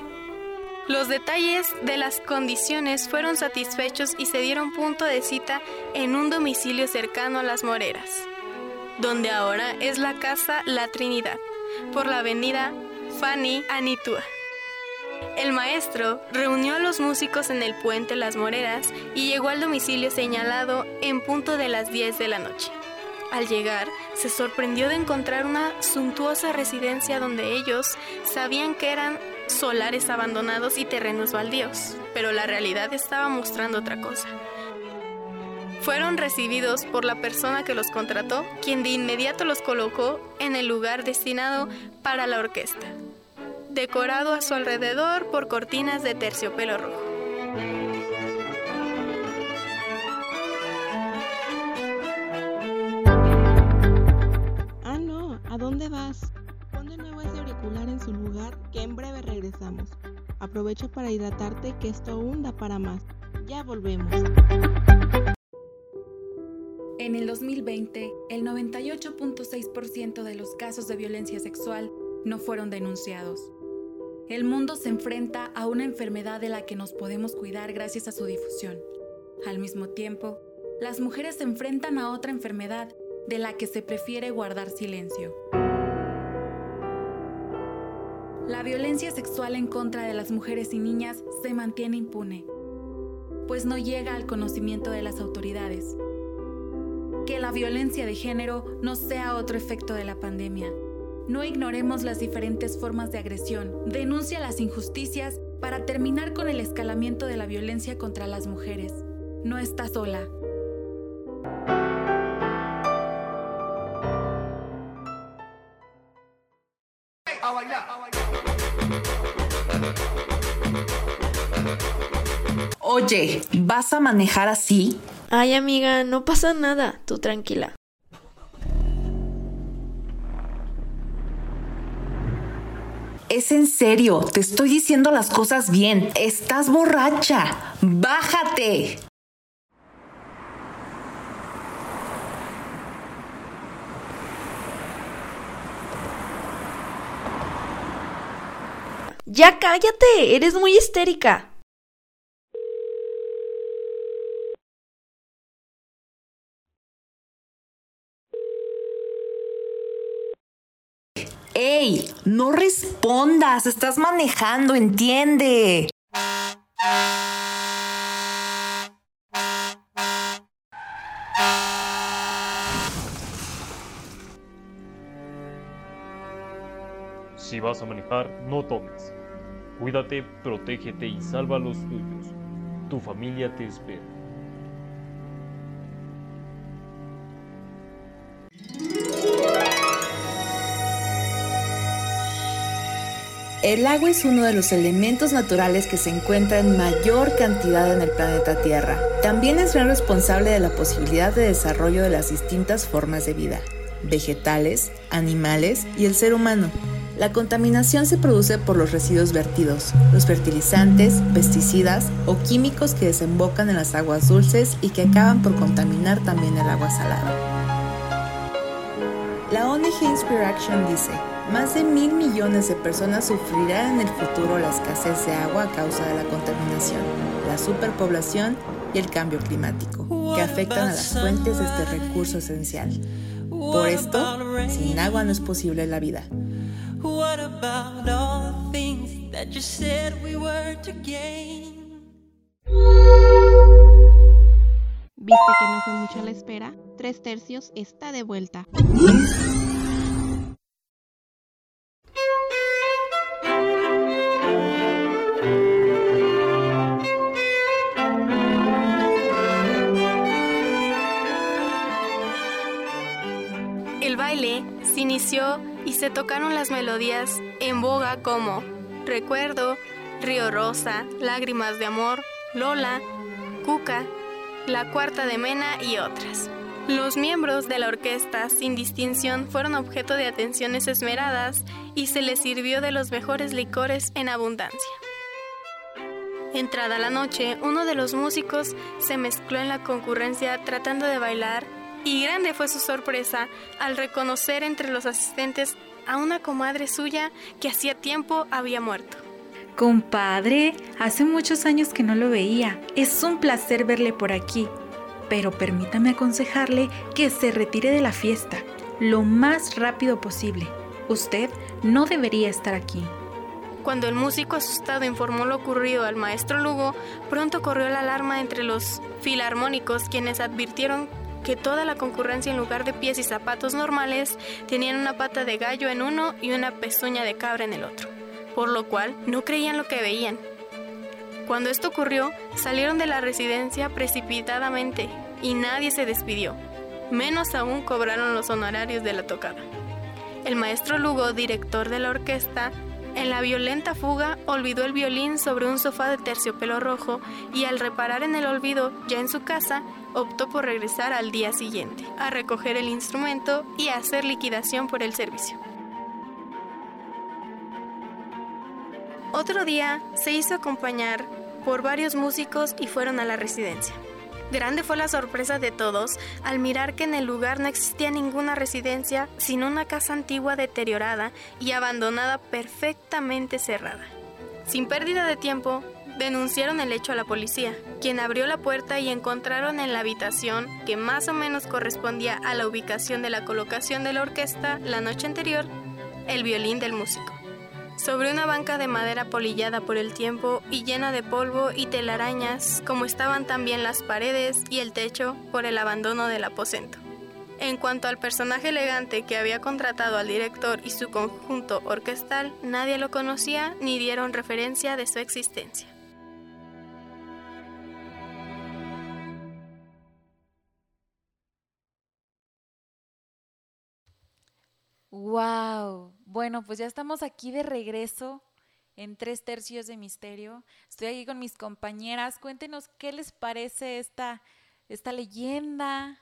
Los detalles de las condiciones fueron satisfechos y se dieron punto de cita en un domicilio cercano a las Moreras, donde ahora es la Casa La Trinidad, por la avenida Fanny Anitua. El maestro reunió a los músicos en el puente Las Moreras y llegó al domicilio señalado en punto de las 10 de la noche. Al llegar, se sorprendió de encontrar una suntuosa residencia donde ellos sabían que eran solares abandonados y terrenos baldíos, pero la realidad estaba mostrando otra cosa. Fueron recibidos por la persona que los contrató, quien de inmediato los colocó en el lugar destinado para la orquesta, decorado a su alrededor por cortinas de terciopelo rojo. Ah, no, ¿a dónde vas? Pon de nuevo ese auricular en su lugar que en breve regresamos. Aprovecha para hidratarte que esto aún da para más. Ya volvemos. En el 2020, el 98.6% de los casos de violencia sexual no fueron denunciados. El mundo se enfrenta a una enfermedad de la que nos podemos cuidar gracias a su difusión. Al mismo tiempo, las mujeres se enfrentan a otra enfermedad de la que se prefiere guardar silencio. La violencia sexual en contra de las mujeres y niñas se mantiene impune, pues no llega al conocimiento de las autoridades. Que la violencia de género no sea otro efecto de la pandemia, No ignoremos las diferentes formas de agresión. Denuncia las injusticias para terminar con el escalamiento de la violencia contra las mujeres. No estás sola. Oye, ¿vas a manejar así? Ay, amiga, no pasa nada, tú tranquila. Es en serio, te estoy diciendo las cosas bien. Estás borracha. Bájate. Ya cállate, eres muy histérica. ¡Ey! No respondas, estás manejando, entiende. Si vas a manejar, no tomes. Cuídate, protégete y salva a los tuyos. Tu familia te espera. El agua es uno de los elementos naturales que se encuentra en mayor cantidad en el planeta Tierra. También es gran responsable de la posibilidad de desarrollo de las distintas formas de vida, vegetales, animales y el ser humano. La contaminación se produce por los residuos vertidos, los fertilizantes, pesticidas o químicos que desembocan en las aguas dulces y que acaban por contaminar también el agua salada. La ONG Inspire Action dice, más de mil millones de personas sufrirán en el futuro la escasez de agua a causa de la contaminación, la superpoblación y el cambio climático, que afectan a las fuentes de este recurso esencial. Por esto, sin agua no es posible la vida. ¿Viste que no fue mucho la espera? Tres tercios está de vuelta. Y se tocaron las melodías en boga como Recuerdo, Río Rosa, Lágrimas de Amor, Lola, Cuca, La Cuarta de Mena y otras. Los miembros de la orquesta sin distinción fueron objeto de atenciones esmeradas y se les sirvió de los mejores licores en abundancia. Entrada la noche, uno de los músicos se mezcló en la concurrencia tratando de bailar y grande fue su sorpresa al reconocer entre los asistentes a una comadre suya que hacía tiempo había muerto. Compadre, hace muchos años que no lo veía. Es un placer verle por aquí. Pero permítame aconsejarle que se retire de la fiesta lo más rápido posible. Usted no debería estar aquí. Cuando el músico asustado informó lo ocurrido al maestro Lugo, pronto corrió la alarma entre los filarmónicos quienes advirtieron que toda la concurrencia en lugar de pies y zapatos normales tenían una pata de gallo en uno y una pezuña de cabra en el otro, por lo cual no creían lo que veían. Cuando esto ocurrió, salieron de la residencia precipitadamente y nadie se despidió. Menos aún cobraron los honorarios de la tocada. El maestro Lugo, director de la orquesta, en la violenta fuga olvidó el violín sobre un sofá de terciopelo rojo y al reparar en el olvido ya en su casa, optó por regresar al día siguiente, a recoger el instrumento y a hacer liquidación por el servicio. Otro día se hizo acompañar por varios músicos y fueron a la residencia. Grande fue la sorpresa de todos al mirar que en el lugar no existía ninguna residencia, sino una casa antigua deteriorada y abandonada perfectamente cerrada. Sin pérdida de tiempo, denunciaron el hecho a la policía, quien abrió la puerta y encontraron en la habitación, que más o menos correspondía a la ubicación de la colocación de la orquesta la noche anterior, el violín del músico sobre una banca de madera polillada por el tiempo y llena de polvo y telarañas, como estaban también las paredes y el techo por el abandono del aposento. En cuanto al personaje elegante que había contratado al director y su conjunto orquestal, nadie lo conocía ni dieron referencia de su existencia. Wow. Bueno, pues ya estamos aquí de regreso en tres tercios de misterio. Estoy aquí con mis compañeras. Cuéntenos qué les parece esta, esta leyenda.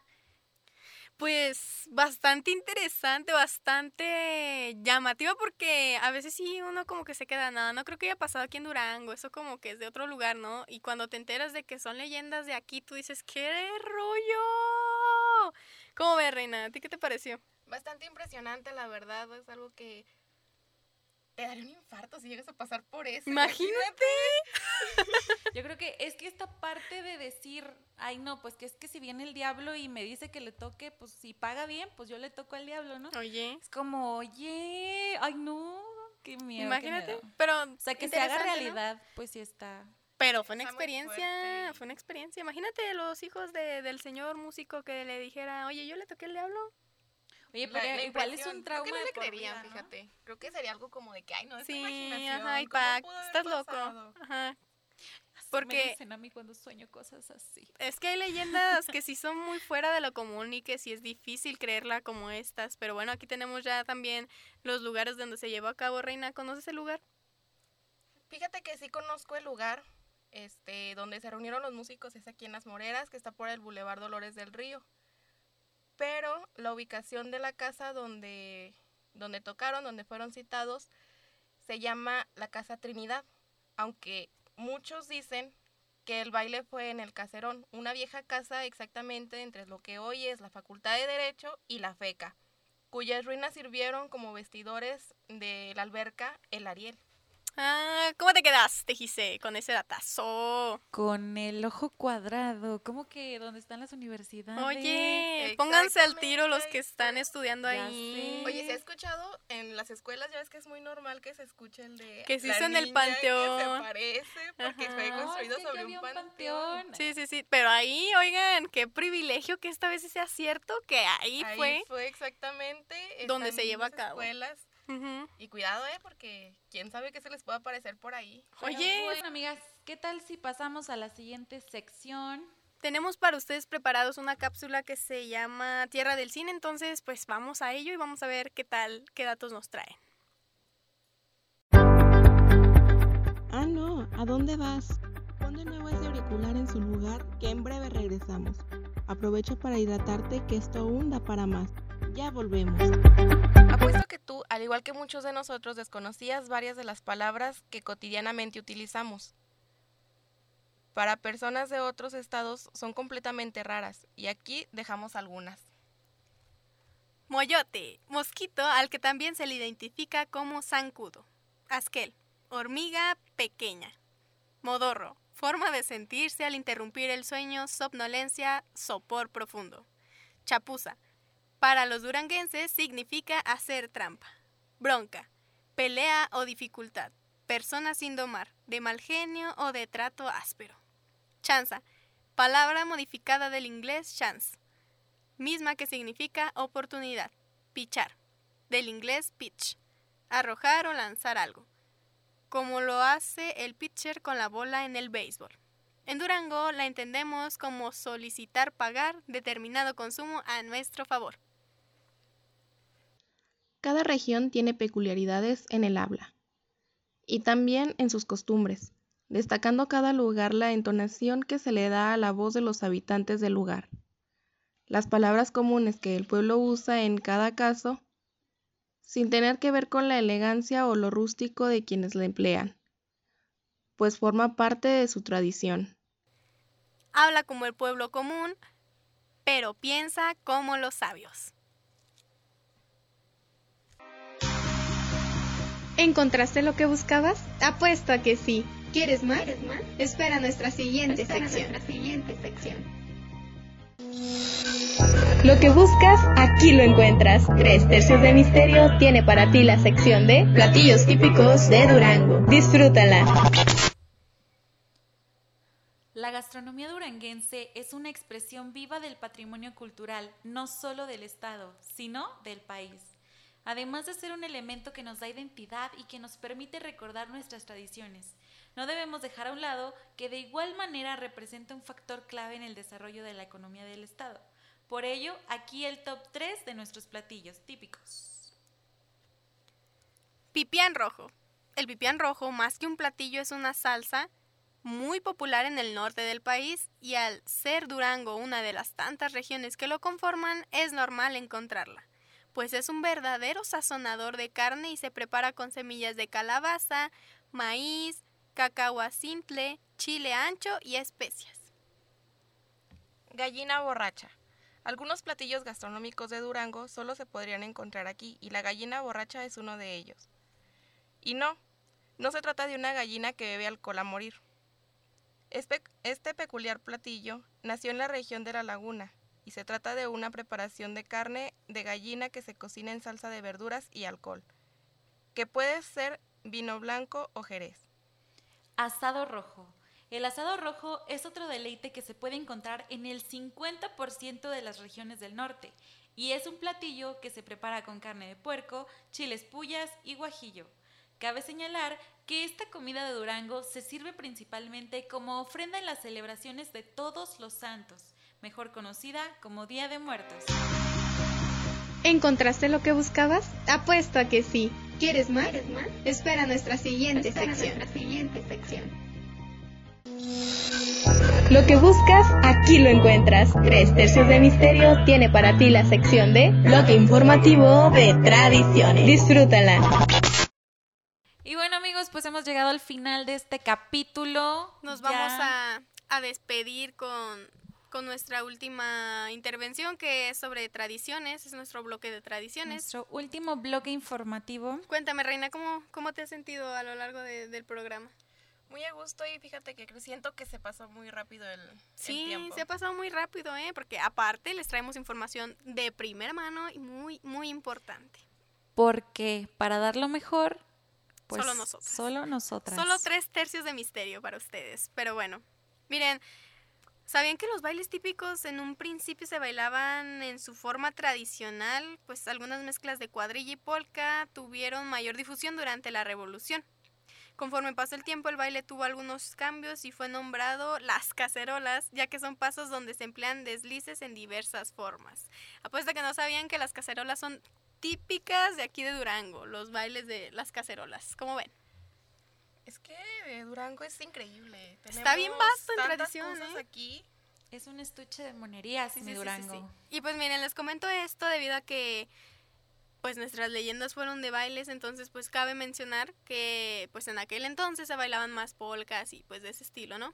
Pues bastante interesante, bastante llamativa porque a veces sí uno como que se queda nada, no creo que haya pasado aquí en Durango, eso como que es de otro lugar, ¿no? Y cuando te enteras de que son leyendas de aquí, tú dices, ¡qué rollo! ¿Cómo ves, Reina? ¿A ti qué te pareció? Bastante impresionante, la verdad, es algo que te daría un infarto si llegas a pasar por eso. Imagínate. Yo creo que es que esta parte de decir, ay no, pues que es que si viene el diablo y me dice que le toque, pues si paga bien, pues yo le toco al diablo, ¿no? Oye. Es como, oye, ay no, qué miedo. Imagínate, qué miedo. pero O sea, que se haga realidad, pues sí está. Pero fue una Está experiencia, fue una experiencia. Imagínate los hijos de- del señor músico que le dijera, oye, yo le toqué el diablo. Oye, La- pero la igual es un trauma Creo que no le por creerían, vida, ¿no? fíjate. Creo que sería algo como de que, ay, no, es Sí, imaginación. ajá, y ¿cómo pa, pudo haber estás loco. Ajá. Así Porque- me dicen a mí cuando sueño cosas así. Es que hay leyendas que sí son muy fuera de lo común y que sí es difícil creerla como estas. Pero bueno, aquí tenemos ya también los lugares donde se llevó a cabo Reina. ¿Conoces el lugar? Fíjate que sí conozco el lugar este, donde se reunieron los músicos, es aquí en Las Moreras, que está por el Boulevard Dolores del Río. Pero la ubicación de la casa donde, donde tocaron, donde fueron citados, se llama la Casa Trinidad, aunque muchos dicen que el baile fue en el Caserón, una vieja casa exactamente entre lo que hoy es la Facultad de Derecho y la FECA, cuyas ruinas sirvieron como vestidores de la alberca El Ariel. Ah, ¿cómo te quedaste, Gise, con ese datazo? Con el ojo cuadrado, ¿cómo que dónde están las universidades? Oye, pónganse al tiro los que están estudiando Ya ahí. Oye, ¿se ha escuchado en las escuelas? Ya ves que es muy normal que se escuche el de. Que se hizo en el panteón. Que se parece porque fue construido sobre un panteón. panteón. Sí, sí, sí. Pero ahí, oigan, qué privilegio que esta vez sea cierto que ahí, Ahí fue. fue exactamente. donde se lleva a cabo. escuelas. Y cuidado, ¿eh? Porque quién sabe qué se les puede aparecer por ahí. Oye, Bueno, amigas, ¿qué tal si pasamos a la siguiente sección? tenemos para ustedes preparados una cápsula que se llama Tierra del Cine, entonces pues vamos a ello y vamos a ver qué tal, qué datos nos traen. Ah, no, ¿a dónde vas? Pon de nuevo ese auricular en su lugar, que en breve regresamos. Aprovecha para hidratarte, que esto aún da para más. Ya volvemos. Que tú, al igual que muchos de nosotros, desconocías varias de las palabras que cotidianamente utilizamos. Para personas de otros estados son completamente raras y aquí dejamos algunas. Moyote, mosquito al que también se le identifica como zancudo. Asquel, hormiga pequeña. Modorro, forma de sentirse al interrumpir el sueño, somnolencia, sopor profundo. Chapuza, para los duranguenses significa hacer trampa. Bronca, pelea o dificultad. Persona sin domar, de mal genio o de trato áspero. Chanza, palabra modificada del inglés chance misma que significa oportunidad. Pichar, del inglés pitch, arrojar o lanzar algo, como lo hace el pitcher con la bola en el béisbol. En Durango la entendemos como solicitar pagar determinado consumo a nuestro favor. Cada región tiene peculiaridades en el habla y también en sus costumbres, destacando cada lugar la entonación que se le da a la voz de los habitantes del lugar. Las palabras comunes que el pueblo usa en cada caso, sin tener que ver con la elegancia o lo rústico de quienes la emplean, pues forma parte de su tradición. Habla como el pueblo común, pero piensa como los sabios. ¿Encontraste lo que buscabas? Apuesto a que sí. ¿Quieres más? Espera nuestra siguiente sección. Lo que buscas, aquí lo encuentras. Tres tercios de misterio tiene para ti la sección de platillos típicos de Durango. Disfrútala. La gastronomía duranguense es una expresión viva del patrimonio cultural, no solo del Estado, sino del país. Además de ser un elemento que nos da identidad y que nos permite recordar nuestras tradiciones, no debemos dejar a un lado que de igual manera representa un factor clave en el desarrollo de la economía del Estado. Por ello, aquí el top 3 de nuestros platillos típicos. Pipián rojo. El pipián rojo, más que un platillo, es una salsa muy popular en el norte del país y al ser Durango una de las tantas regiones que lo conforman, es normal encontrarla, pues es un verdadero sazonador de carne y se prepara con semillas de calabaza, maíz, cacao chile ancho y especias. Gallina borracha. Algunos platillos gastronómicos de Durango solo se podrían encontrar aquí y la gallina borracha es uno de ellos. Y no, no se trata de una gallina que bebe alcohol a morir. Este peculiar platillo nació en la región de la laguna y se trata de una preparación de carne de gallina que se cocina en salsa de verduras y alcohol, que puede ser vino blanco o jerez. Asado rojo. El asado rojo es otro deleite que se puede encontrar en el 50% de las regiones del norte y es un platillo que se prepara con carne de puerco, chiles pullas y guajillo. Cabe señalar que esta comida de Durango se sirve principalmente como ofrenda en las celebraciones de todos los santos, mejor conocida como Día de Muertos. ¿Encontraste lo que buscabas? Apuesto a que sí. ¿Quieres más? Espera nuestra siguiente sección. Lo que buscas, aquí lo encuentras. Tres tercios de misterio tiene para ti la sección de bloque informativo de tradiciones. Disfrútala. Y bueno amigos, pues hemos llegado al final de este capítulo. Nos vamos a, despedir con, nuestra última intervención que es sobre tradiciones, es nuestro bloque de tradiciones. Nuestro último bloque informativo. Cuéntame Reina, ¿cómo, cómo te has sentido a lo largo del programa? Muy a gusto y fíjate que siento que se pasó muy rápido el, sí, tiempo. se ha pasado muy rápido, ¿eh? Porque aparte les traemos información de primera mano y muy, muy importante. Porque para dar lo mejor pues, solo nosotros. Solo nosotras. Solo tres tercios de misterio para ustedes. Pero bueno, miren, ¿sabían que los bailes típicos en un principio se bailaban en su forma tradicional? Pues algunas mezclas de cuadrilla y polka tuvieron mayor difusión durante la revolución. Conforme pasó el tiempo, el baile tuvo algunos cambios y fue nombrado las cacerolas, ya que son pasos donde se emplean deslices en diversas formas. Apuesta que no sabían que las cacerolas son típicas de aquí de Durango, los bailes de las cacerolas. ¿Cómo ven? Es que Durango es increíble. Está bien vasto en tradiciones ¿eh? aquí. Es un estuche de monerías en Durango. y pues miren, les comento esto debido a que pues nuestras leyendas fueron de bailes, entonces pues cabe mencionar que pues en aquel entonces se bailaban más polcas y pues de ese estilo, ¿no?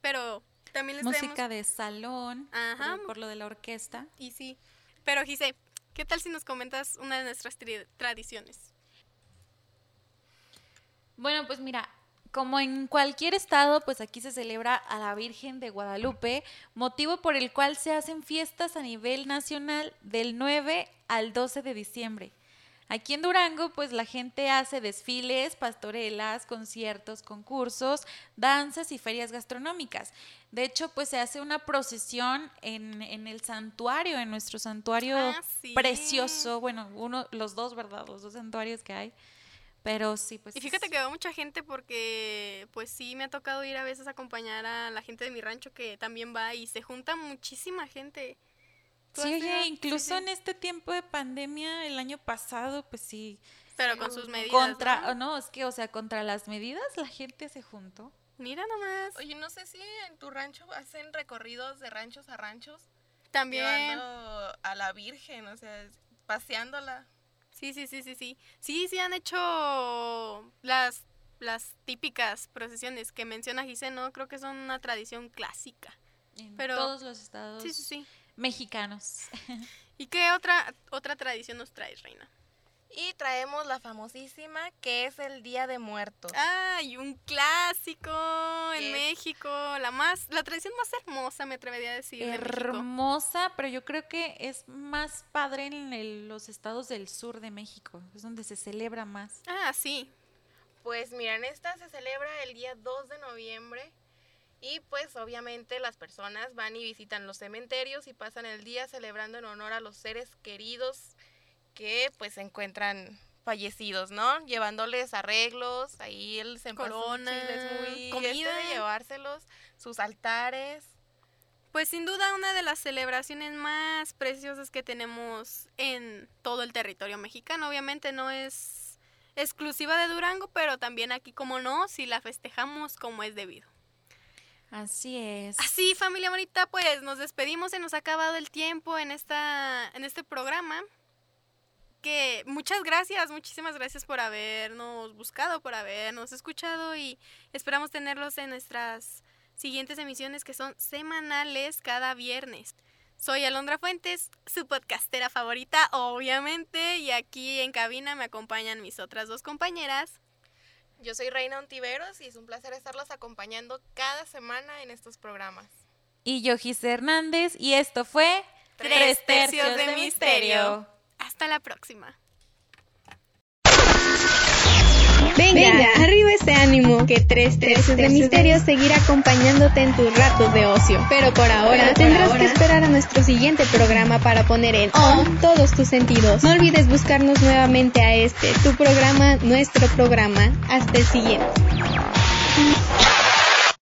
Pero también les Música de salón, Ajá. Por, por, lo de la orquesta. Y sí. Pero Gise, ¿Qué tal si nos comentas una de nuestras tradiciones? Bueno, pues mira, como en cualquier estado, pues aquí se celebra a la Virgen de Guadalupe, motivo por el cual se hacen fiestas a nivel nacional del 9 al 12 de diciembre. Aquí en Durango, pues la gente hace desfiles, pastorelas, conciertos, concursos, danzas y ferias gastronómicas. De hecho, pues se hace una procesión en, el santuario, en nuestro santuario ah, precioso. Bueno, uno, los dos, ¿verdad? Los dos santuarios que hay. Pero sí, pues. Y fíjate que va mucha gente porque, pues sí, me ha tocado ir a veces a acompañar a la gente de mi rancho que también va y se junta muchísima gente. Sí, oye, incluso en este tiempo de pandemia, el año pasado, pues sí. Pero con sus medidas. Contra, ¿no? es que, o sea, contra las medidas la gente se juntó. Mira nomás. Oye, no sé si en tu rancho hacen recorridos de ranchos a ranchos. También. Llevando a la Virgen, o sea, paseándola. Sí, sí, sí, sí, sí. Sí, sí han hecho las, las típicas procesiones que menciona Giselle, ¿no? Creo que son una tradición clásica. En Pero, todos los estados. Sí, sí, sí mexicanos. ¿Y qué otra, otra tradición nos traes, Reina? Y traemos la famosísima que es el Día de Muertos. ¡Ay, un clásico en México! La más, la tradición más hermosa, me atrevería a decir. Hermosa, pero yo creo que es más padre en los estados del sur de México. Es donde se celebra más. Ah, sí. Pues miren, esta se celebra el día 2 de noviembre Y pues obviamente las personas van y visitan los cementerios y pasan el día celebrando en honor a los seres queridos que pues se encuentran fallecidos, ¿no? Llevándoles arreglos, ahí el Corona, es muy comida. este de llevárselos, sus altares. Pues sin duda una de las celebraciones más preciosas que tenemos en todo el territorio mexicano. Obviamente no es exclusiva de Durango, pero también aquí como no, si la festejamos como es debido. Así es. Así, familia bonita, pues nos despedimos, se nos ha acabado el tiempo en esta en este programa. Que muchas gracias, muchísimas gracias por habernos buscado, por habernos escuchado y esperamos tenerlos en nuestras siguientes emisiones que son semanales cada viernes. Soy Alondra Fuentes, su podcastera favorita, obviamente, y aquí en cabina me acompañan mis otras dos compañeras. Yo soy Reina Ontiveros y es un placer estarlos acompañando cada semana en estos programas. Y yo, Gis Hernández, y esto fue Tres tercios de misterio. Hasta la próxima. Venga, arriba ese ánimo, que tres tercios de misterio seguirá acompañándote en tus ratos de ocio. Pero por ahora tendrás que esperar a nuestro siguiente programa para poner en on todos tus sentidos. No olvides buscarnos nuevamente a este, tu programa, nuestro programa. Hasta el siguiente.